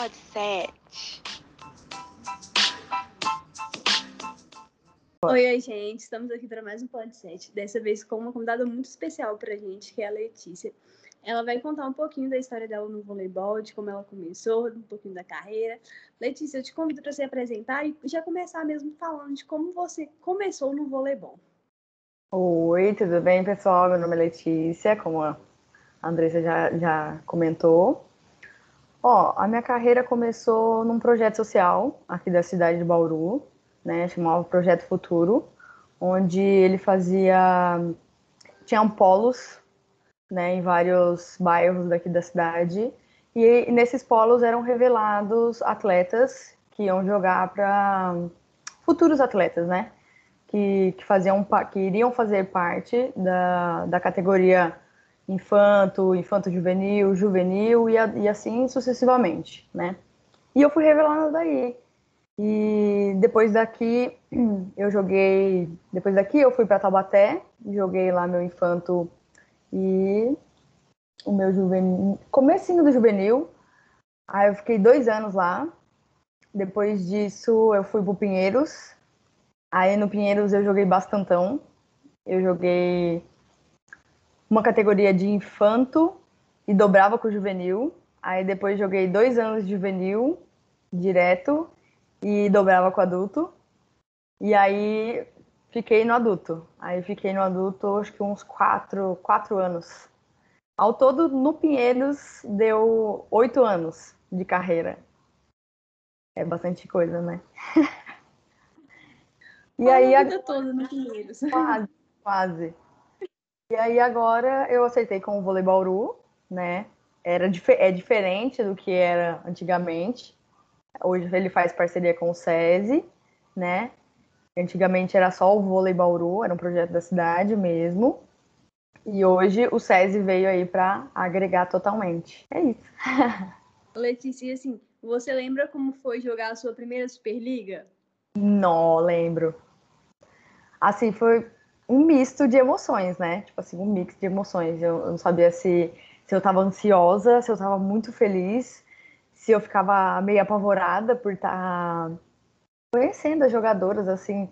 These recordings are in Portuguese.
Pod 7. Oi, oi, gente. Estamos aqui para mais um Pod 7. Dessa vez com uma convidada muito especial para a gente, que é a Letícia. Ela vai contar um pouquinho da história dela no voleibol, de como ela começou, um pouquinho da carreira. Letícia, eu te convido para se apresentar e já começar mesmo falando de como você começou no voleibol. Oi, tudo bem, pessoal? Meu nome é Letícia, como a Andressa já, já comentou. Ó, a minha carreira começou num projeto social aqui da cidade de Bauru, né? Chamava Projeto Futuro, onde ele fazia. Tinham polos né, em vários bairros daqui da cidade. E nesses polos eram revelados atletas que iam jogar para futuros atletas, né? Que, que, faziam, que iriam fazer parte da, da categoria infanto, infanto juvenil, juvenil e, e assim sucessivamente, né? E eu fui revelando daí. E depois daqui eu joguei, depois daqui eu fui para Taubaté, joguei lá meu infanto e o meu juvenil, comecinho do juvenil. Aí eu fiquei dois anos lá. Depois disso eu fui pro Pinheiros. Aí no Pinheiros eu joguei bastantão. Eu joguei uma categoria de infanto e dobrava com o juvenil. Aí depois joguei dois anos de juvenil direto e dobrava com adulto. E aí Fiquei no adulto. Aí fiquei no adulto acho que uns quatro, quatro anos. Ao todo, no Pinheiros, deu oito anos de carreira. É bastante coisa, né? e a aí a vida toda no Pinheiros. Quase, quase. E aí agora eu aceitei com o Voleibauru, né? Era é diferente do que era antigamente. Hoje ele faz parceria com o SESI, né? Antigamente era só o vôlei Bauru, era um projeto da cidade mesmo. E hoje o SESI veio aí para agregar totalmente. É isso. Letícia, assim, você lembra como foi jogar a sua primeira Superliga? Não, lembro. Assim, foi um misto de emoções, né? Tipo assim, um mix de emoções. Eu, eu não sabia se, se eu tava ansiosa, se eu tava muito feliz, se eu ficava meio apavorada por estar. Tá conhecendo as jogadoras, assim,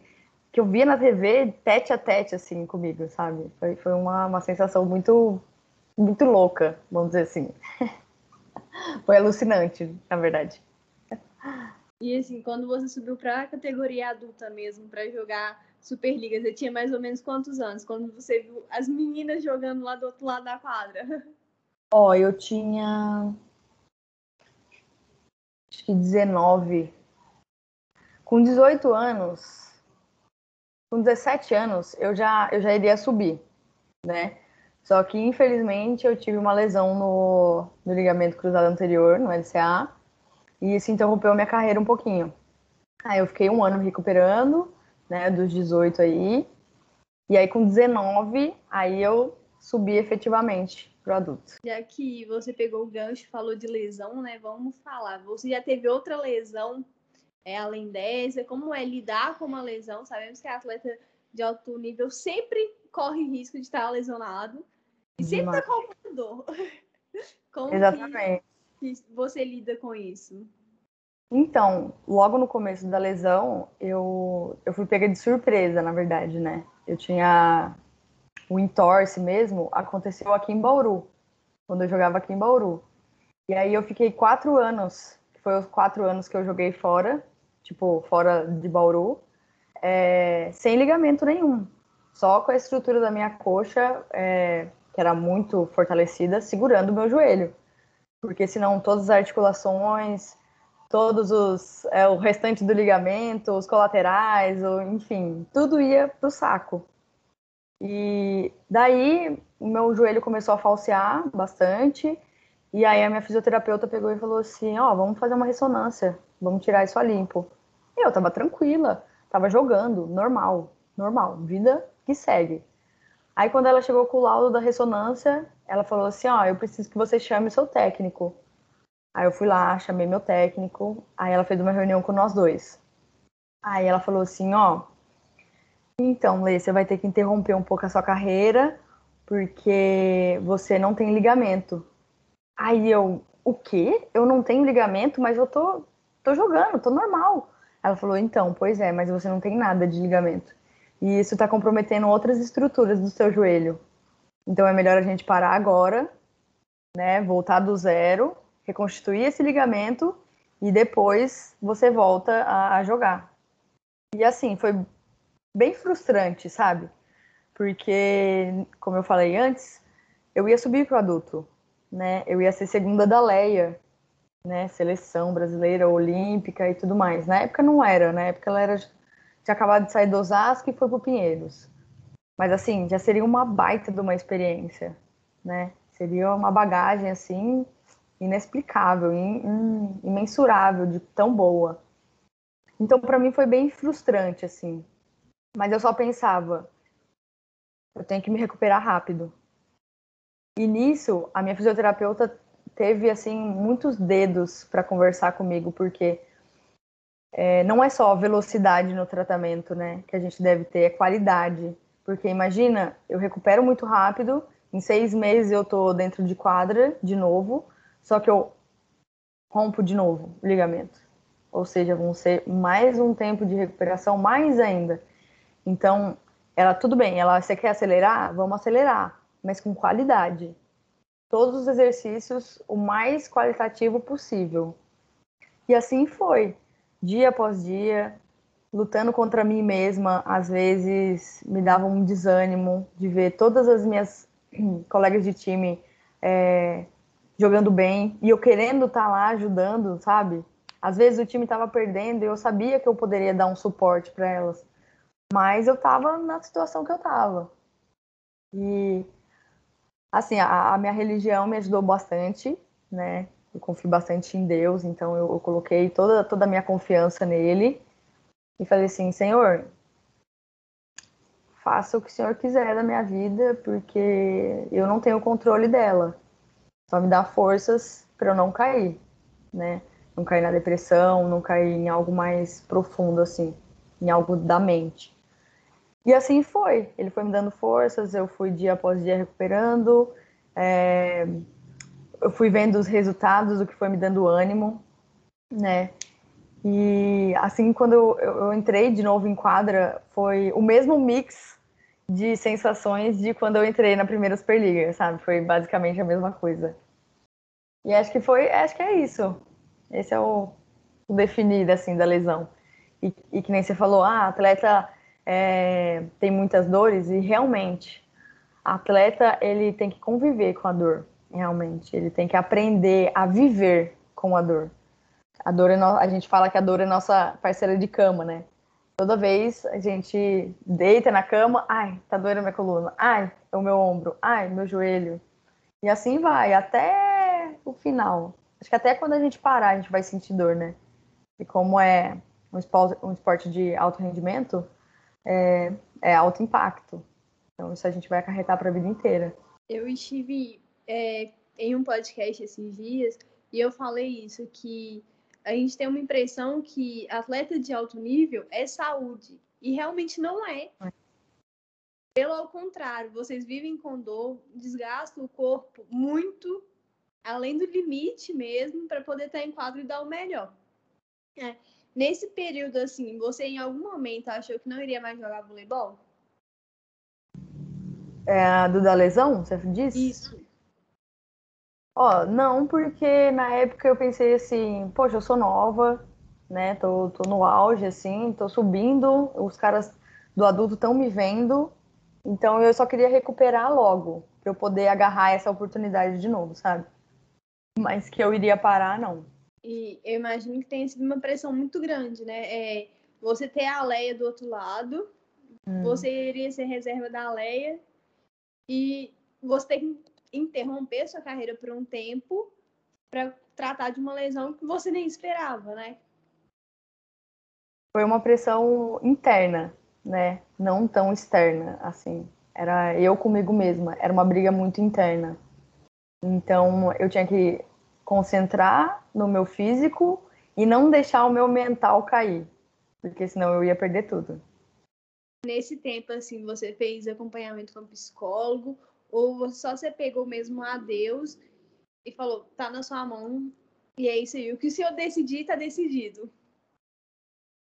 que eu via na TV tete a tete, assim, comigo, sabe? Foi, foi uma, uma sensação muito, muito louca, vamos dizer assim. foi alucinante, na verdade. E assim, quando você subiu para a categoria adulta mesmo, para jogar Superliga, você tinha mais ou menos quantos anos? Quando você viu as meninas jogando lá do outro lado da quadra? Ó, oh, eu tinha. Acho que 19, com 18 anos, com 17 anos, eu já, eu já iria subir, né? Só que, infelizmente, eu tive uma lesão no, no ligamento cruzado anterior, no LCA, e isso interrompeu minha carreira um pouquinho. Aí eu fiquei um ano recuperando, né, dos 18 aí, e aí com 19, aí eu subi efetivamente pro adulto. Já que você pegou o gancho, falou de lesão, né, vamos falar. Você já teve outra lesão é, além dessa, como é lidar com uma lesão. Sabemos que a atleta de alto nível sempre corre risco de estar lesionado e sempre está com dor. Como Exatamente. Você lida com isso? Então, logo no começo da lesão, eu, eu fui pega de surpresa, na verdade, né? Eu tinha o entorse mesmo, aconteceu aqui em Bauru, quando eu jogava aqui em Bauru. E aí eu fiquei quatro anos, que foi os quatro anos que eu joguei fora, tipo, fora de Bauru, é, sem ligamento nenhum. Só com a estrutura da minha coxa, é, que era muito fortalecida, segurando o meu joelho. Porque senão todas as articulações, todos os é, o restante do ligamento, os colaterais, ou, enfim, tudo ia pro saco. E daí o meu joelho começou a falsear bastante. E aí a minha fisioterapeuta pegou e falou assim: "Ó, oh, vamos fazer uma ressonância, vamos tirar isso a limpo". Eu tava tranquila, tava jogando, normal, normal, vida que segue. Aí quando ela chegou com o laudo da ressonância, ela falou assim, ó, oh, eu preciso que você chame o seu técnico. Aí eu fui lá, chamei meu técnico, aí ela fez uma reunião com nós dois. Aí ela falou assim, ó, então, Lê, você vai ter que interromper um pouco a sua carreira, porque você não tem ligamento. Aí eu, o quê? Eu não tenho ligamento, mas eu tô, tô jogando, tô normal. Ela falou, então, pois é, mas você não tem nada de ligamento. E isso está comprometendo outras estruturas do seu joelho. Então é melhor a gente parar agora, né? Voltar do zero, reconstituir esse ligamento e depois você volta a, a jogar. E assim, foi bem frustrante, sabe? Porque, como eu falei antes, eu ia subir para o adulto, né? Eu ia ser segunda da Leia, né? Seleção brasileira, olímpica e tudo mais. Na época não era, na época ela era tinha acabado de sair do Osasco e foi pro Pinheiros. Mas assim, já seria uma baita de uma experiência, né? Seria uma bagagem assim inexplicável, imensurável de tão boa. Então para mim foi bem frustrante assim. Mas eu só pensava, eu tenho que me recuperar rápido. E nisso, a minha fisioterapeuta teve assim muitos dedos para conversar comigo, porque é, não é só velocidade no tratamento, né, que a gente deve ter, é qualidade. Porque imagina, eu recupero muito rápido, em seis meses eu tô dentro de quadra de novo, só que eu rompo de novo o ligamento. Ou seja, vão ser mais um tempo de recuperação, mais ainda. Então, ela, tudo bem, ela, você quer acelerar? Vamos acelerar, mas com qualidade. Todos os exercícios o mais qualitativo possível. E assim foi dia após dia, lutando contra mim mesma. Às vezes me dava um desânimo de ver todas as minhas colegas de time é, jogando bem e eu querendo estar tá lá ajudando, sabe? Às vezes o time estava perdendo e eu sabia que eu poderia dar um suporte para elas, mas eu estava na situação que eu estava. E assim, a, a minha religião me ajudou bastante, né? eu confio bastante em Deus, então eu, eu coloquei toda, toda a minha confiança nele e falei assim: Senhor, faça o que o Senhor quiser da minha vida, porque eu não tenho controle dela. Só me dá forças para eu não cair, né? Não cair na depressão, não cair em algo mais profundo, assim, em algo da mente. E assim foi. Ele foi me dando forças, eu fui dia após dia recuperando. É eu fui vendo os resultados, o que foi me dando ânimo, né? E assim, quando eu, eu, entrei de novo em quadra, foi o mesmo mix de sensações de quando eu entrei na primeira Superliga, sabe? Foi basicamente a mesma coisa. E acho que foi, acho que é isso. Esse é o, o definir, assim, da lesão. E, e, que nem você falou, ah, atleta é, tem muitas dores, e realmente, atleta, ele tem que conviver com a dor realmente. Ele tem que aprender a viver com a dor. A dor é no... a gente fala que a dor é nossa parceira de cama, né? Toda vez a gente deita na cama, ai, tá doendo minha coluna, ai, é o meu ombro, ai, meu joelho. E assim vai, até o final. Acho que até quando a gente parar, a gente vai sentir dor, né? E como é um esporte, um esporte de alto rendimento, é, é alto impacto. Então isso a gente vai acarretar para a vida inteira. Eu estive é, em um podcast esses dias e eu falei isso, que a gente tem uma impressão que atleta de alto nível é saúde. E realmente não é. Pelo ao contrário, vocês vivem com dor, desgastam o corpo muito, além do limite mesmo, para poder estar em quadro e dar o melhor. É. Nesse período, assim, você em algum momento achou que não iria mais jogar voleibol? É, do da lesão, você disse? Isso. Ó, não, porque na época eu pensei assim, poxa, eu sou nova, né? Tô, tô no auge, assim, tô subindo, os caras do adulto estão me vendo, então eu só queria recuperar logo, para eu poder agarrar essa oportunidade de novo, sabe? Mas que eu iria parar, não. E eu imagino que tenha sido uma pressão muito grande, né? É, você ter a Leia do outro lado, hum. você iria ser reserva da Leia, e você ter que interromper sua carreira por um tempo para tratar de uma lesão que você nem esperava, né? Foi uma pressão interna, né? Não tão externa, assim. Era eu comigo mesma. Era uma briga muito interna. Então eu tinha que concentrar no meu físico e não deixar o meu mental cair, porque senão eu ia perder tudo. Nesse tempo, assim, você fez acompanhamento com psicólogo ou só você pegou mesmo a Deus e falou: tá na sua mão, e é isso aí. O que o senhor decidir, tá decidido.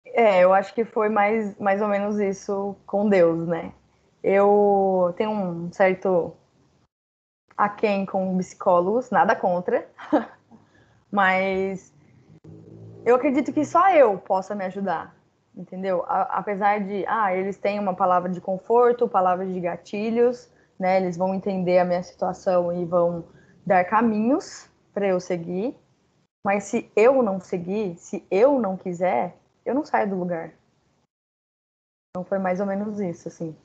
É, eu acho que foi mais, mais ou menos isso com Deus, né? Eu tenho um certo aquém com psicólogos, nada contra, mas eu acredito que só eu possa me ajudar, entendeu? A, apesar de, ah, eles têm uma palavra de conforto, palavras de gatilhos, né? Eles vão entender a minha situação e vão dar caminhos para eu seguir. Mas se eu não seguir, se eu não quiser, eu não saio do lugar. Então foi mais ou menos isso, assim.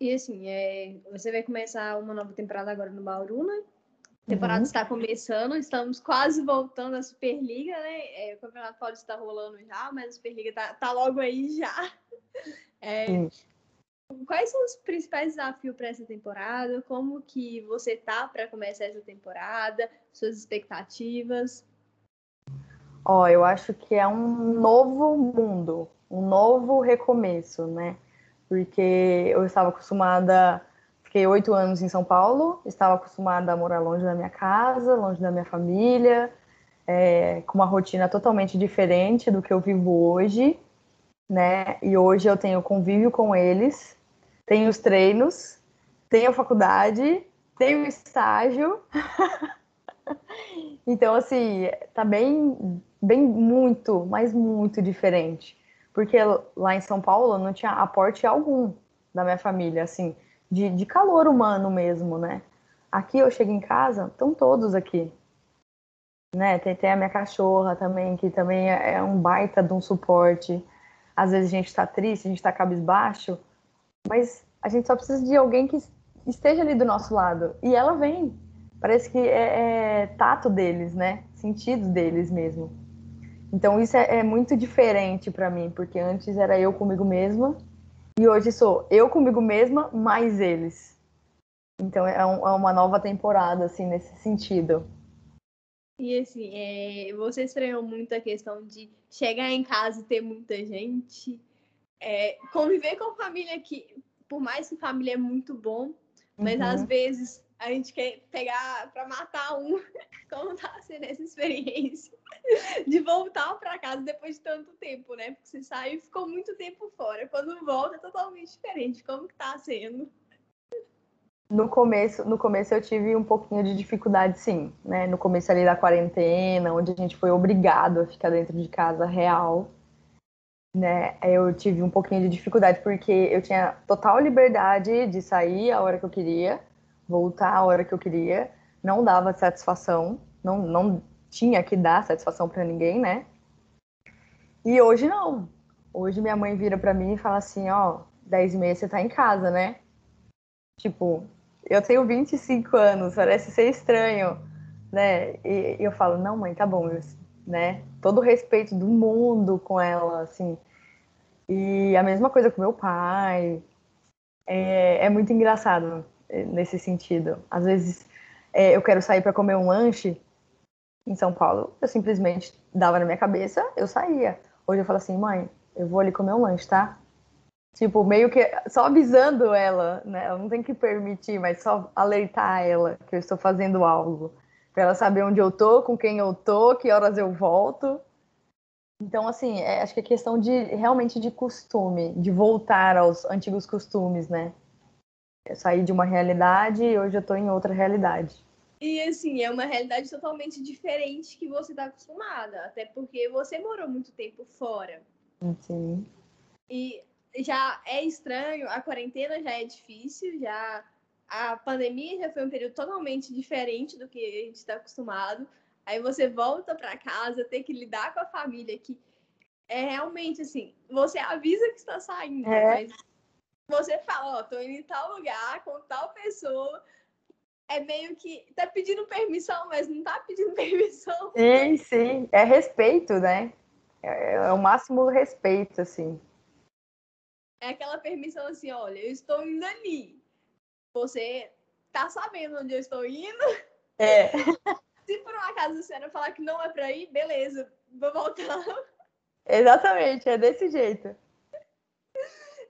E assim, é, você vai começar uma nova temporada agora no Bauru, né? A temporada uhum. está começando, estamos quase voltando à Superliga, né? É, o Campeonato Paulista está rolando já, mas a Superliga está tá logo aí já. É, quais são os principais desafios para essa temporada? Como que você tá para começar essa temporada? Suas expectativas? Ó, oh, eu acho que é um novo mundo, um novo recomeço, né? porque eu estava acostumada, fiquei oito anos em São Paulo, estava acostumada a morar longe da minha casa, longe da minha família, é, com uma rotina totalmente diferente do que eu vivo hoje, né? E hoje eu tenho convívio com eles, tenho os treinos, tenho a faculdade, tenho o estágio. então, assim, tá bem, bem muito, mas muito diferente porque lá em São Paulo não tinha aporte algum da minha família, assim, de, de calor humano mesmo, né? Aqui eu chego em casa, estão todos aqui. Né? Tem, tem a minha cachorra também, que também é, é um baita de um suporte. Às vezes a gente está triste, a gente está cabisbaixo, mas a gente só precisa de alguém que esteja ali do nosso lado. E ela vem. Parece que é, é tato deles, né? Sentido deles mesmo. Então isso é, é muito diferente para mim, porque antes era eu comigo mesma e hoje sou eu comigo mesma mais eles. Então é, um, é uma nova temporada assim nesse sentido. E assim, é, você estranhou muito a questão de chegar em casa e ter muita gente, é, conviver com família que, por mais que família é muito bom, mas uhum. às vezes a gente quer pegar para matar um. Como tá sendo essa experiência de voltar para casa depois de tanto tempo, né? Porque você saiu e ficou muito tempo fora. Quando volta é totalmente diferente. Como que tá sendo? No começo, no começo eu tive um pouquinho de dificuldade, sim, né? No começo ali da quarentena, onde a gente foi obrigado a ficar dentro de casa real, né? Eu tive um pouquinho de dificuldade porque eu tinha total liberdade de sair a hora que eu queria, voltar a hora que eu queria, não dava satisfação, não, não tinha que dar satisfação para ninguém, né? E hoje não. Hoje minha mãe vira para mim e fala assim, ó, 10 e meia você tá em casa, né? Tipo, eu tenho 25 anos, parece ser estranho, né? E, e eu falo, não, mãe, tá bom, eu, né? Todo o respeito do mundo com ela, assim. E a mesma coisa com meu pai. É, é muito engraçado nesse sentido. Às vezes é, eu quero sair para comer um lanche em São Paulo, eu simplesmente dava na minha cabeça, eu saía. Hoje eu falo assim, mãe, eu vou ali comer um lanche, tá? Tipo, meio que só avisando ela, né? Ela não tem que permitir, mas só alertar ela que eu estou fazendo algo. Pra ela saber onde eu tô, com quem eu tô, que horas eu volto. Então, assim, é, acho que é questão de realmente de costume, de voltar aos antigos costumes, né? Eu saí de uma realidade e hoje eu tô em outra realidade. E assim, é uma realidade totalmente diferente que você está acostumada, até porque você morou muito tempo fora. Sim. E já é estranho, a quarentena já é difícil, já a pandemia já foi um período totalmente diferente do que a gente está acostumado. Aí você volta para casa, ter que lidar com a família que é realmente assim, você avisa que está saindo, é. mas você fala, ó, tô indo em tal lugar com tal pessoa, é meio que tá pedindo permissão, mas não tá pedindo permissão. Sim, sim. É respeito, né? É, é o máximo respeito, assim. É aquela permissão assim, olha, eu estou indo ali. Você tá sabendo onde eu estou indo? É. Se por um acaso a senhora falar que não é pra ir, beleza, vou voltar. Exatamente, é desse jeito.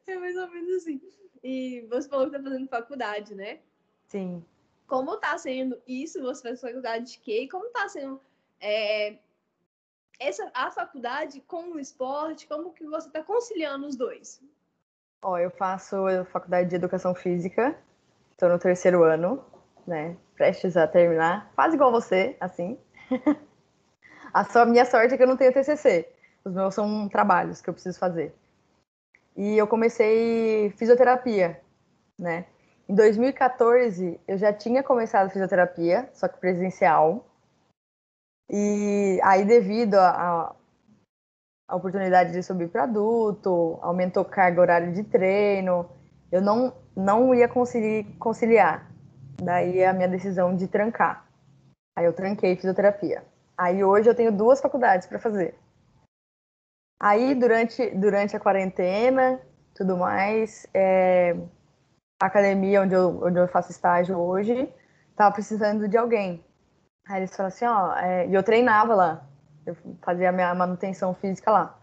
É mais ou menos assim. E você falou que tá fazendo faculdade, né? Sim. como está sendo isso? Você faz faculdade de quê? Como está sendo é, essa, a faculdade com o esporte? Como que você está conciliando os dois? Ó, eu faço faculdade de educação física, estou no terceiro ano, né? Prestes a terminar, quase igual você, assim. a só, minha sorte é que eu não tenho TCC. Os meus são trabalhos que eu preciso fazer. E eu comecei fisioterapia, né? Em 2014, eu já tinha começado fisioterapia, só que presencial. E aí, devido a, a oportunidade de subir para adulto, aumentou carga horária de treino, eu não, não ia conseguir conciliar. Daí a minha decisão de trancar. Aí eu tranquei fisioterapia. Aí hoje eu tenho duas faculdades para fazer. Aí durante, durante a quarentena, tudo mais, é, a academia onde eu, onde eu faço estágio hoje tava precisando de alguém. Aí eles falaram assim, ó, é, e eu treinava lá, eu fazia a minha manutenção física lá.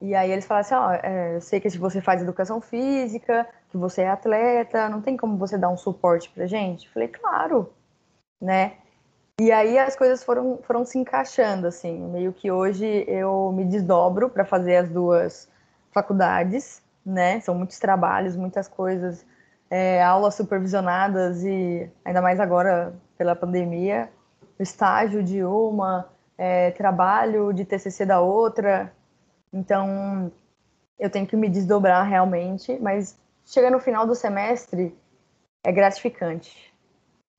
E aí eles falaram assim, ó, eu sei que você faz educação física, que você é atleta, não tem como você dar um suporte pra gente? Falei, claro, né? E aí as coisas foram, foram se encaixando, assim, meio que hoje eu me desdobro para fazer as duas faculdades, né? São muitos trabalhos, muitas coisas é, aulas supervisionadas e ainda mais agora pela pandemia, estágio de uma, é, trabalho de TCC da outra. Então, eu tenho que me desdobrar realmente, mas chega no final do semestre, é gratificante.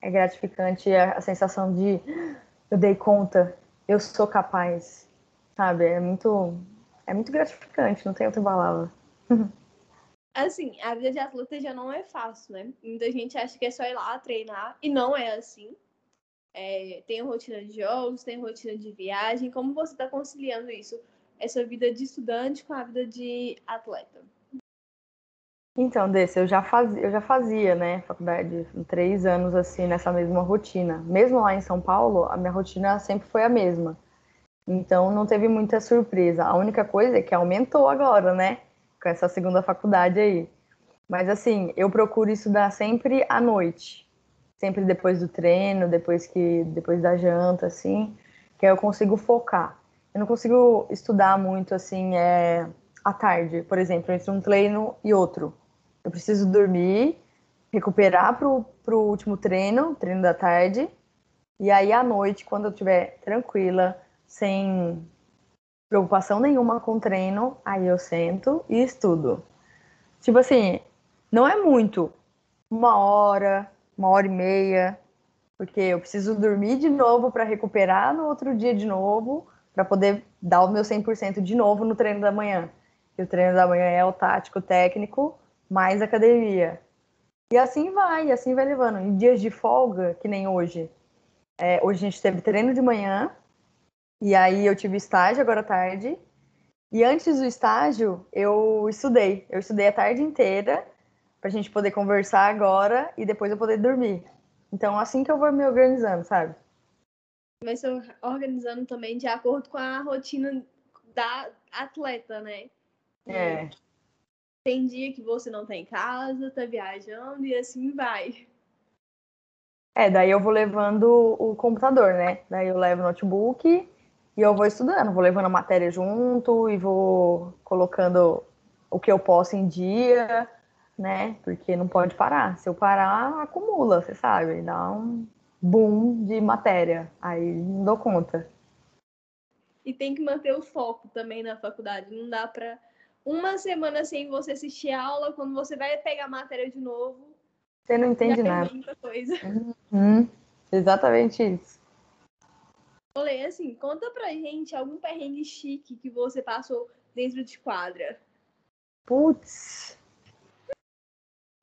É gratificante a, a sensação de eu dei conta, eu sou capaz, sabe? É muito, é muito gratificante, não tem outra palavra. assim, a vida de atleta já não é fácil, né? Muita gente acha que é só ir lá treinar, e não é assim. É, tem rotina de jogos, tem rotina de viagem. Como você está conciliando isso, essa vida de estudante com a vida de atleta? Então, desse, eu já fazia, eu já fazia, né, faculdade, três anos assim nessa mesma rotina. Mesmo lá em São Paulo, a minha rotina sempre foi a mesma. Então, não teve muita surpresa. A única coisa é que aumentou agora, né? com essa segunda faculdade aí. Mas assim, eu procuro estudar sempre à noite, sempre depois do treino, depois que depois da janta, assim, que aí eu consigo focar. Eu não consigo estudar muito assim é, à tarde, por exemplo, entre um treino e outro. Eu preciso dormir, recuperar pro, pro último treino, treino da tarde, e aí à noite, quando eu estiver tranquila, sem preocupação nenhuma com treino, aí eu sento e estudo. Tipo assim, não é muito. Uma hora, uma hora e meia, porque eu preciso dormir de novo para recuperar no outro dia de novo, para poder dar o meu 100% de novo no treino da manhã. E o treino da manhã é o tático técnico mais academia. E assim vai, assim vai levando. Em dias de folga, que nem hoje. É, hoje a gente teve treino de manhã, e aí eu tive estágio agora à tarde. E antes do estágio, eu estudei. Eu estudei a tarde inteira pra gente poder conversar agora e depois eu poder dormir. Então, assim que eu vou me organizando, sabe? Vai se organizando também de acordo com a rotina da atleta, né? É. Tem dia que você não tá em casa, tá viajando e assim vai. É, daí eu vou levando o computador, né? Daí eu levo o notebook e eu vou estudando, vou levando a matéria junto e vou colocando o que eu posso em dia, né? Porque não pode parar. Se eu parar, acumula, você sabe, dá um boom de matéria. Aí não dou conta. E tem que manter o foco também na faculdade. Não dá para uma semana sem você assistir aula, quando você vai pegar a matéria de novo. Você não entende nada. Muita coisa. Uhum. Exatamente isso. Olê, assim, conta pra gente algum perrengue chique que você passou dentro de quadra. Putz.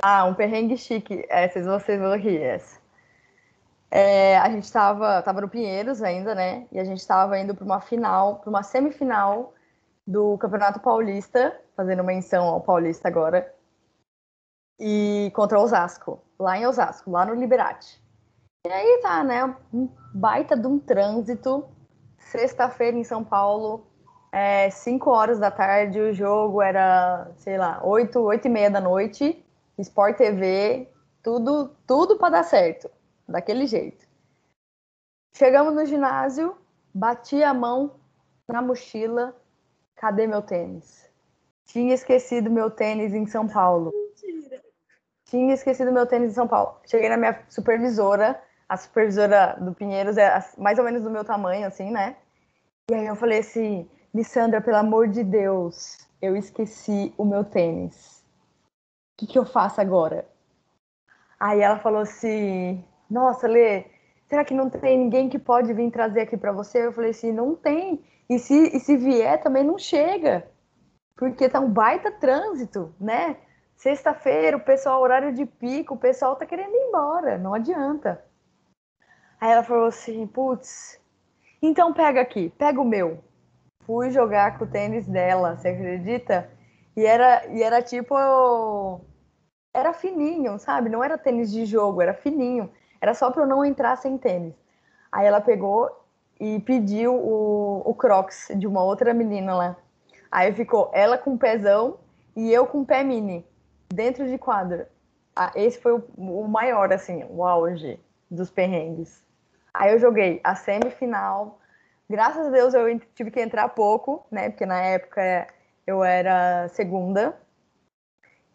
Ah, um perrengue chique. Essas vocês vão rir, essa. É, a gente tava, tava no Pinheiros ainda, né? E a gente tava indo para uma final, para uma semifinal do Campeonato Paulista, fazendo menção ao Paulista agora. E contra o Osasco, lá em Osasco, lá no Liberate. E aí tá, né? Um baita de um trânsito. Sexta-feira em São Paulo, é, 5 horas da tarde, o jogo era, sei lá, 8, 8 e meia da noite, Sport TV, tudo, tudo para dar certo. daquele jeito. Chegamos no ginásio, bati a mão na mochila, cadê meu tênis? Tinha esquecido meu tênis em São Paulo. Mentira. Tinha esquecido meu tênis em São Paulo. Cheguei na minha supervisora, a supervisora do Pinheiros é mais ou menos do meu tamanho, assim, né? E aí eu falei assim, Lissandra, pelo amor de Deus, eu esqueci o meu tênis. O que, que eu faço agora? Aí ela falou assim, nossa, Lê, será que não tem ninguém que pode vir trazer aqui para você? Eu falei assim, não tem. E se, e se vier, também não chega. Porque tá um baita trânsito, né? Sexta-feira, o pessoal, horário de pico, o pessoal tá querendo ir embora, não adianta. Aí ela falou assim, putz, então pega aqui, pega o meu. Fui jogar com o tênis dela, você acredita? E era, e era tipo. Era fininho, sabe? Não era tênis de jogo, era fininho. Era só para eu não entrar sem tênis. Aí ela pegou e pediu o, o Crocs de uma outra menina lá. Aí ficou ela com pezão e eu com pé mini, dentro de quadra. Ah, esse foi o, o maior, assim, o auge dos perrengues. Aí eu joguei a semifinal. Graças a Deus eu tive que entrar pouco, né? Porque na época eu era segunda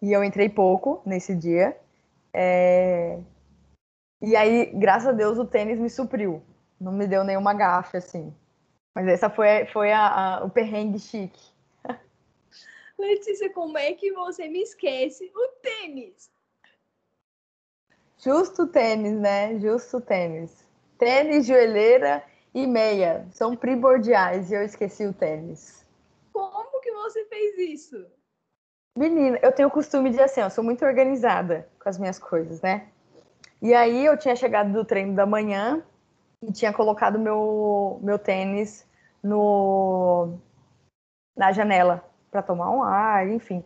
e eu entrei pouco nesse dia. É... E aí, graças a Deus, o tênis me supriu. Não me deu nenhuma gafe, assim. Mas essa foi, foi a, a, o perrengue chique. Letícia, como é que você me esquece o tênis? Justo tênis, né? Justo tênis. Tênis, joelheira e meia são primordiais e eu esqueci o tênis. Você fez isso? Menina, eu tenho o costume de assim, eu sou muito organizada com as minhas coisas, né? E aí eu tinha chegado do treino da manhã e tinha colocado meu, meu tênis no na janela para tomar um ar, enfim.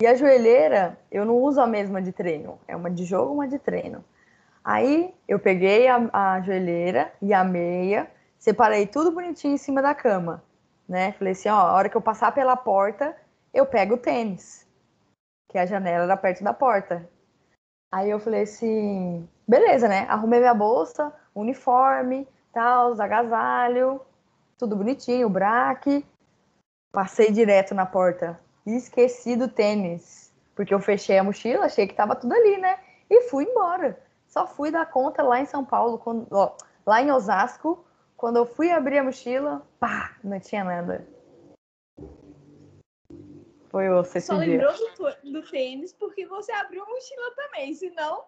E a joelheira, eu não uso a mesma de treino, é uma de jogo, uma de treino. Aí eu peguei a, a joelheira e a meia, separei tudo bonitinho em cima da cama, né? Falei assim, ó, a hora que eu passar pela porta, eu pego o tênis, que a janela era perto da porta. Aí eu falei assim, beleza, né? Arrumei minha bolsa, uniforme, tal, agasalho, tudo bonitinho, o braque. Passei direto na porta e esqueci do tênis, porque eu fechei a mochila, achei que tava tudo ali, né? E fui embora. Só fui dar conta lá em São Paulo, quando, ó, lá em Osasco, quando eu fui abrir a mochila, pá, não tinha nada. Foi você Só lembrou do, do, tênis porque você abriu a mochila também, senão.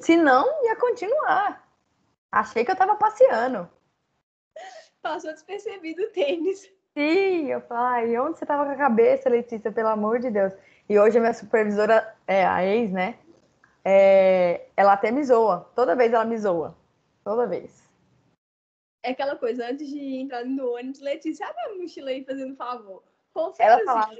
Se não, ia continuar. Achei que eu tava passeando. Passou despercebido o tênis. Sim, eu falei, onde você tava com a cabeça, Letícia, pelo amor de Deus? E hoje a minha supervisora, é, a ex, né? É, ela até me zoa. Toda vez ela me zoa. Toda vez. É aquela coisa, antes de entrar no ônibus, Letícia, abre a mochila aí fazendo favor. ela falava,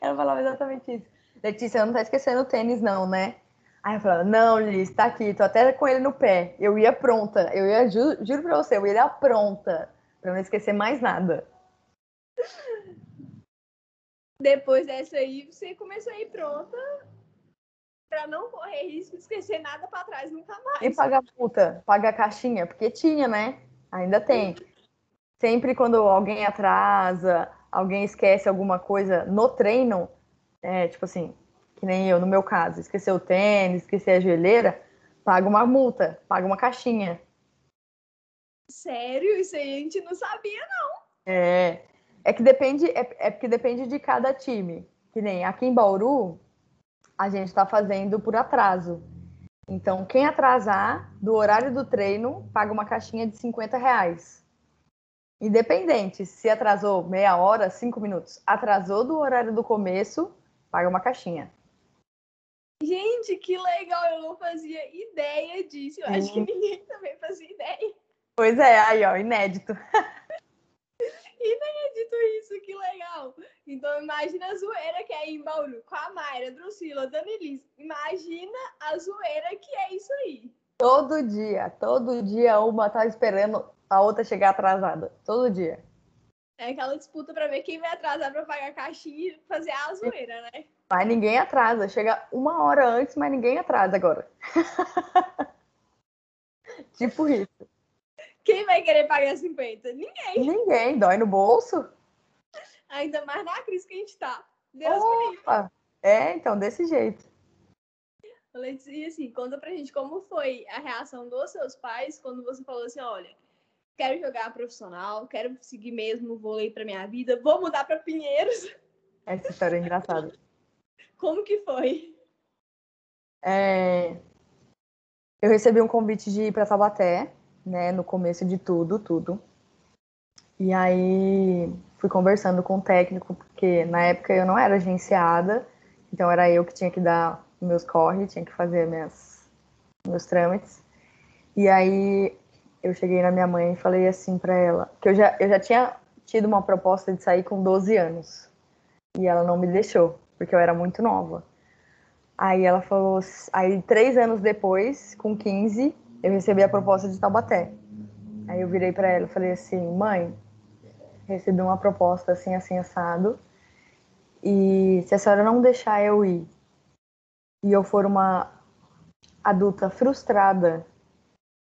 ela falava exatamente isso. Letícia, não tá esquecendo o tênis, não, né? Aí eu falava, não, Liz, tá aqui, tô até com ele no pé. Eu ia pronta, eu ia, ju juro pra você, eu ia pronta para não esquecer mais nada. Depois dessa aí, você começou a ir pronta para não correr risco de esquecer nada para trás nunca mais. E pagar multa, pagar caixinha, porque tinha, né? Ainda tem. Sempre quando alguém atrasa, alguém esquece alguma coisa no treino, é, tipo assim, que nem eu, no meu caso, esqueceu o tênis, esqueceu a joelheira, paga uma multa, paga uma caixinha. Sério? Isso aí a gente não sabia, não. É. É que depende, é, é porque depende de cada time. Que nem aqui em Bauru, a gente está fazendo por atraso. Então, quem atrasar do horário do treino paga uma caixinha de 50 reais. Independente se atrasou meia hora, cinco minutos, atrasou do horário do começo, paga uma caixinha. Gente, que legal! Eu não fazia ideia disso. Eu acho que ninguém também fazia ideia. Pois é, aí, ó, inédito. inédito isso, que legal. Então, imagina a zoeira que é em Bauru, com a Mayra, Drusila, Danilis. Imagina a zoeira que é isso aí. Todo dia, todo dia uma tá esperando a outra chegar atrasada. Todo dia. É aquela disputa para ver quem vai atrasar para pagar a caixinha e fazer a zoeira, né? Mas ninguém atrasa. Chega uma hora antes, mas ninguém atrasa agora. Tipo isso. Vai querer pagar 50? Ninguém. Ninguém, dói no bolso. Ainda mais na crise que a gente tá. Deus me. Opa! É, então, desse jeito. E assim, conta pra gente como foi a reação dos seus pais quando você falou assim, olha, quero jogar profissional, quero seguir mesmo o vôlei pra minha vida, vou mudar pra Pinheiros. Essa história é engraçada. Como que foi? É, Eu recebi um convite de ir para Taubaté, né, no começo de tudo, tudo. E aí fui conversando com o técnico, porque na época eu não era agenciada, então era eu que tinha que dar meus corre, tinha que fazer minhas, meus trâmites. E aí eu cheguei na minha mãe e falei assim para ela, que eu já, eu já tinha tido uma proposta de sair com 12 anos. E ela não me deixou, porque eu era muito nova. Aí ela falou, aí três anos depois, com 15, eu recebi a proposta de Taubaté. Aí eu virei para ela e falei assim, mãe, recebi uma proposta assim, assim, assado. E se a senhora não deixar eu ir e eu for uma adulta frustrada,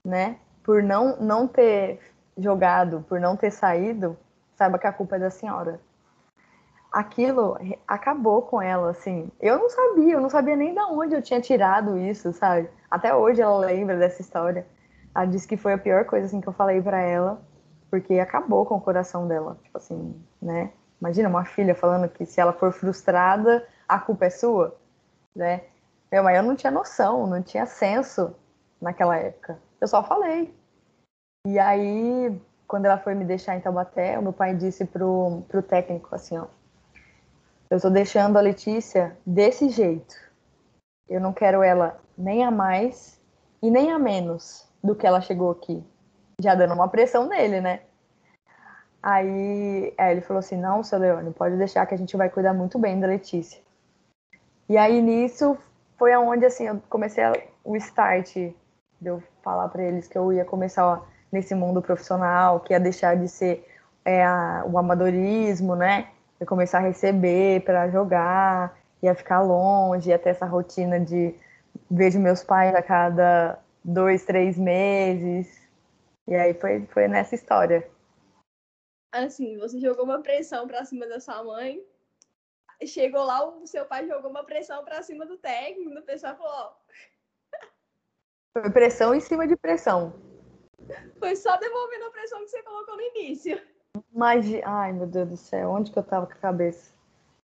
né, por não, não ter jogado, por não ter saído, saiba que a culpa é da senhora. Aquilo acabou com ela, assim. Eu não sabia, eu não sabia nem de onde eu tinha tirado isso, sabe? Até hoje ela lembra dessa história. Ela disse que foi a pior coisa assim que eu falei para ela, porque acabou com o coração dela, tipo assim, né? Imagina uma filha falando que se ela for frustrada, a culpa é sua, né? Meu, mas eu não tinha noção, não tinha senso naquela época. Eu só falei. E aí, quando ela foi me deixar em Taubaté, o meu pai disse pro, pro técnico assim, ó, eu tô deixando a Letícia desse jeito. Eu não quero ela nem a mais e nem a menos do que ela chegou aqui. Já dando uma pressão nele, né? Aí, ele falou assim: não, seu Leone, pode deixar que a gente vai cuidar muito bem da Letícia. E aí nisso foi aonde assim eu comecei a, o start de eu falar para eles que eu ia começar ó, nesse mundo profissional, que ia deixar de ser é, a, o amadorismo, né? ia começar a receber para jogar, ia ficar longe, ia ter essa rotina de vejo meus pais a cada dois, três meses. E aí foi, foi nessa história. Assim, você jogou uma pressão pra cima da sua mãe. Chegou lá, o seu pai jogou uma pressão pra cima do técnico. O pessoal falou: ó, Foi pressão em cima de pressão. foi só devolvendo a pressão que você colocou no início. Mas, ai meu Deus do céu, onde que eu tava com a cabeça?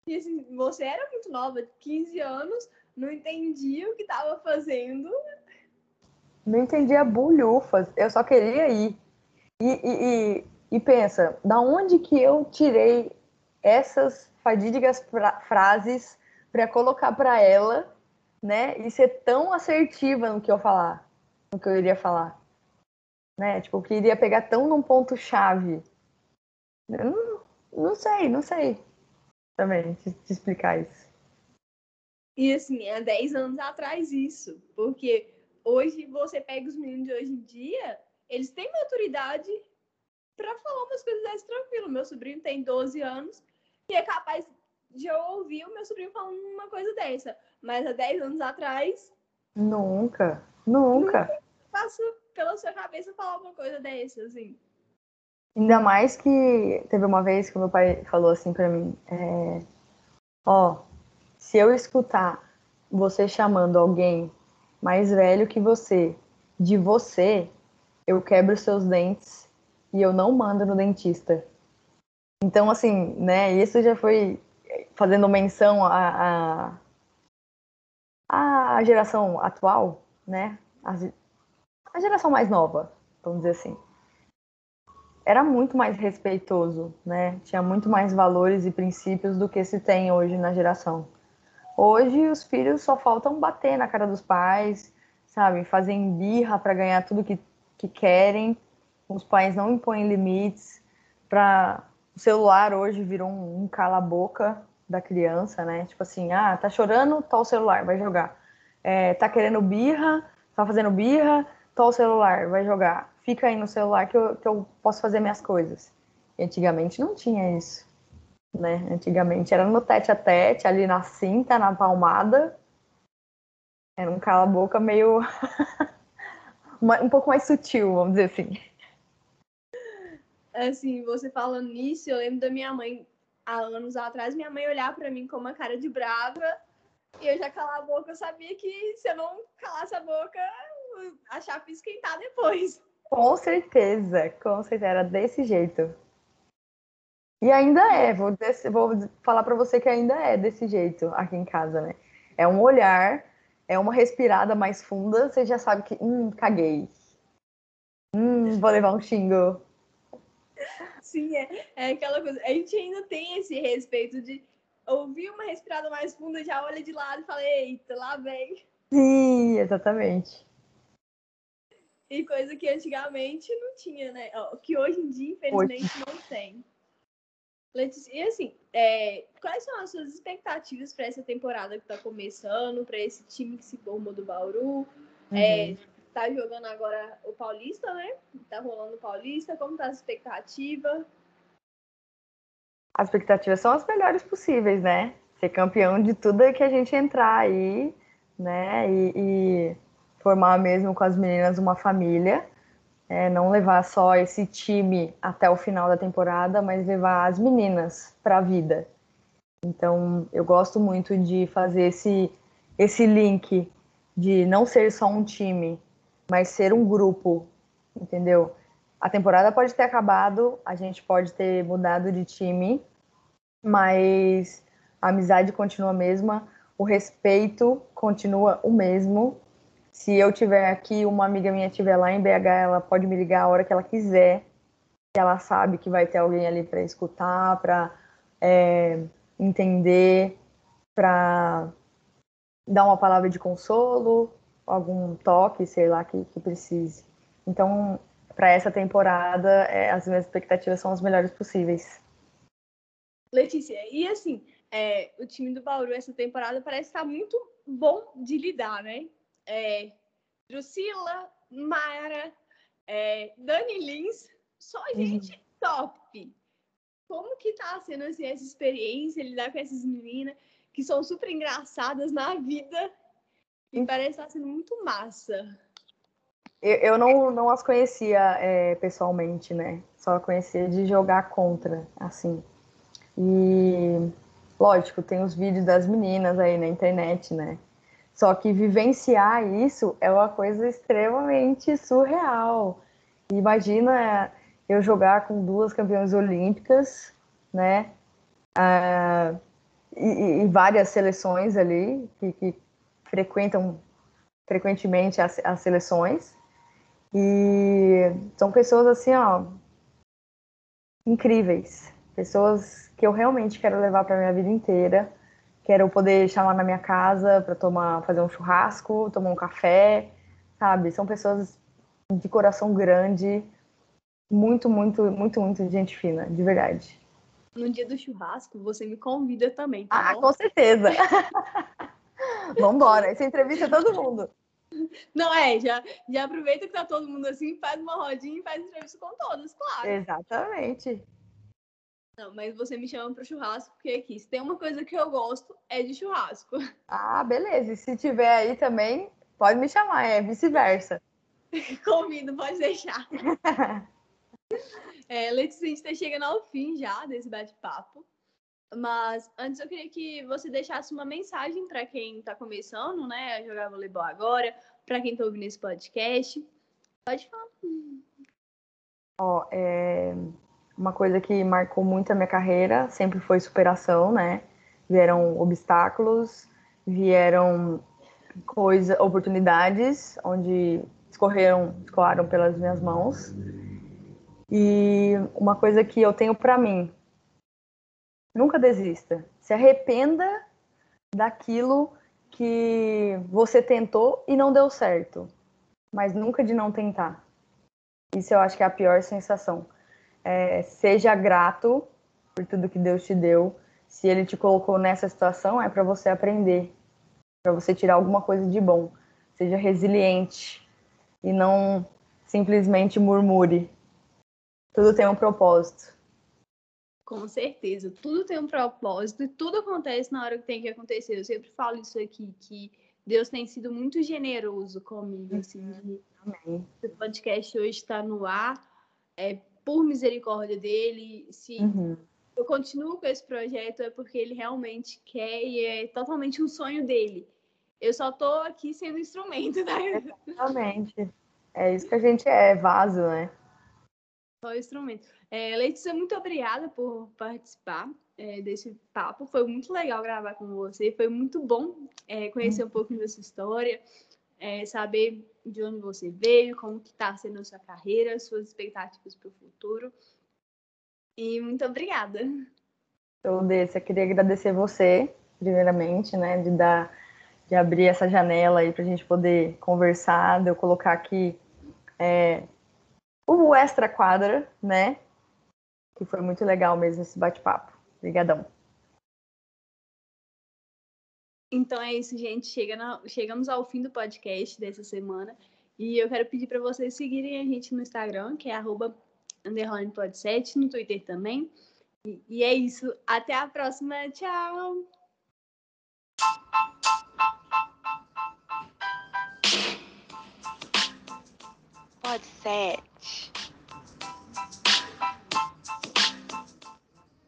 E assim, você era muito nova, 15 anos, não entendia o que tava fazendo. Não entendia bulhufas, eu só queria ir. E, e, e, e pensa, da onde que eu tirei essas fadídicas fra- frases para colocar para ela, né? E ser tão assertiva no que eu falar, no que eu iria falar, né? Tipo, eu queria pegar tão num ponto chave. Não, não sei, não sei também te, te explicar isso. E assim, há 10 anos atrás isso. Porque hoje você pega os meninos de hoje em dia, eles têm maturidade pra falar umas coisas dessas tranquilo. Meu sobrinho tem 12 anos e é capaz de eu ouvir o meu sobrinho falando uma coisa dessa. Mas há 10 anos atrás, Nunca, nunca. passa pela sua cabeça falar uma coisa dessa, assim. Ainda mais que teve uma vez que meu pai falou assim pra mim, é, ó, se eu escutar você chamando alguém mais velho que você de você, eu quebro seus dentes e eu não mando no dentista. Então, assim, né, isso já foi fazendo menção à, à, à geração atual, né, a, a geração mais nova, vamos dizer assim era muito mais respeitoso, né? Tinha muito mais valores e princípios do que se tem hoje na geração. Hoje os filhos só faltam bater na cara dos pais, sabe? Fazem birra para ganhar tudo que, que querem. Os pais não impõem limites. Para o celular hoje virou um, um cala-boca da criança, né? Tipo assim, ah, tá chorando, tá o celular, vai jogar. É, tá querendo birra, tá fazendo birra, tá o celular, vai jogar fica aí no celular que eu, que eu posso fazer minhas coisas. E antigamente não tinha isso, né? Antigamente era no tete a tete, ali na cinta, na palmada. Era um cala-boca meio um pouco mais sutil, vamos dizer assim. Assim, você falando nisso, eu lembro da minha mãe, há anos atrás, minha mãe olhar para mim com uma cara de brava e eu já calar a boca, eu sabia que se eu não calasse a boca, a chapa ia esquentar depois. Com certeza, com certeza, era desse jeito. E ainda é, vou, vou falar para você que ainda é desse jeito aqui em casa, né? É um olhar, é uma respirada mais funda, você já sabe que, hum, caguei. Hum, vou levar um xingo. Sim, é, é aquela coisa. A gente ainda tem esse respeito de ouvir uma respirada mais funda, já olha de lado e fala, eita, lá vem. Sim, exatamente. E coisa que antigamente não tinha, né? Que hoje em dia, infelizmente, não tem. Letícia, e assim, é, quais são as suas expectativas para essa temporada que está começando, para esse time que se formou do Bauru? Uhum. É, tá jogando agora o Paulista, né? Tá rolando o Paulista, como tá a expectativa? As expectativas são as melhores possíveis, né? Ser campeão de tudo que a gente entrar aí, né? E, e formar mesmo com as meninas uma família. É, não levar só esse time até o final da temporada, mas levar as meninas para a vida. Então, eu gosto muito de fazer esse, esse link de não ser só um time, mas ser um grupo, entendeu? A temporada pode ter acabado, a gente pode ter mudado de time, mas a amizade continua a mesma, o respeito continua o mesmo se eu tiver aqui, uma amiga minha estiver lá em BH, ela pode me ligar a hora que ela quiser. Ela sabe que vai ter alguém ali para escutar, para é, entender, para dar uma palavra de consolo, algum toque, sei lá, que, que precise. Então, para essa temporada, é, as minhas expectativas são as melhores possíveis. Letícia, e assim, é, o time do Bauru essa temporada parece estar muito bom de lidar, né? É, Drusila, Mara, é, Dani Lins, só uhum. gente uhum. top. Como que tá sendo assim, essa experiência, lidar com essas meninas que são super engraçadas na vida e uhum. parece estar tá sendo muito massa. Eu, eu não, não as conhecia é, pessoalmente, né? Só conhecia de jogar contra, assim. E, lógico, tem os vídeos das meninas aí na internet, né? Só que vivenciar isso é uma coisa extremamente surreal. Imagina eu jogar com duas campeãs olímpicas, né? Ah, e, e, várias seleções ali que, que frequentam frequentemente as, as, seleções. E são pessoas assim, ó, incríveis. Pessoas que eu realmente quero levar para minha vida inteira Quero poder chamar na minha casa para tomar, fazer um churrasco, tomar um café, sabe? São pessoas de coração grande, muito, muito, muito, muito gente fina, de verdade. No dia do churrasco, você me convida também, tá Ah, bom? com certeza. Vambora, essa entrevista é todo mundo. Não, é, já, já aproveita que tá todo mundo assim, faz uma rodinha e faz entrevista com todos, claro. Exatamente. Não, mas você me chama para churrasco, porque aqui, se tem uma coisa que eu gosto, é de churrasco. Ah, beleza. E se tiver aí também, pode me chamar, é vice-versa. Convido, pode deixar. é, Letícia, a gente está chegando ao fim já desse bate-papo. Mas antes eu queria que você deixasse uma mensagem para quem está começando, né, a jogar voleibol agora, para quem está ouvindo esse podcast. Pode falar. Ó, é uma coisa que marcou muito a minha carreira sempre foi superação, né? Vieram obstáculos, vieram coisa, oportunidades onde escorreram, escoaram pelas minhas mãos. E uma coisa que eu tenho para mim, nunca desista. Se arrependa daquilo que você tentou e não deu certo, mas nunca de não tentar. Isso eu acho que é a pior sensação é, seja grato por tudo que Deus te deu. Se Ele te colocou nessa situação, é para você aprender, para você tirar alguma coisa de bom. Seja resiliente e não simplesmente murmure. Tudo tem um propósito. Com certeza, tudo tem um propósito e tudo acontece na hora que tem que acontecer. Eu sempre falo isso aqui, que Deus tem sido muito generoso comigo, assim. Amém podcast hoje está no ar é por misericórdia dele. Se uhum. eu continuo com esse projeto é porque ele realmente quer e é totalmente um sonho dele. Eu só tô aqui sendo instrumento, tá? Exatamente. É isso que a gente é, vaso, né? Só instrumento. É, Letícia, muito obrigada por participar é, desse papo. Foi muito legal gravar com você. Foi muito bom é, conhecer um pouco da sua história, é, saber de onde você veio, como que está sendo a sua carreira, suas expectativas para o futuro. E muito obrigada. Eu, desse, eu queria agradecer você, primeiramente, né, de dar, de abrir essa janela aí para a gente poder conversar, de eu colocar aqui é, o extra quadra, né? Que foi muito legal mesmo esse bate-papo. Obrigadão. Então é isso, gente. Chega. Chegamos ao fim do podcast dessa semana. E eu quero pedir para vocês seguirem a gente no Instagram, que é arroba underline pod7, no Twitter também. E, e é isso. Até a próxima. Tchau! Pod 7.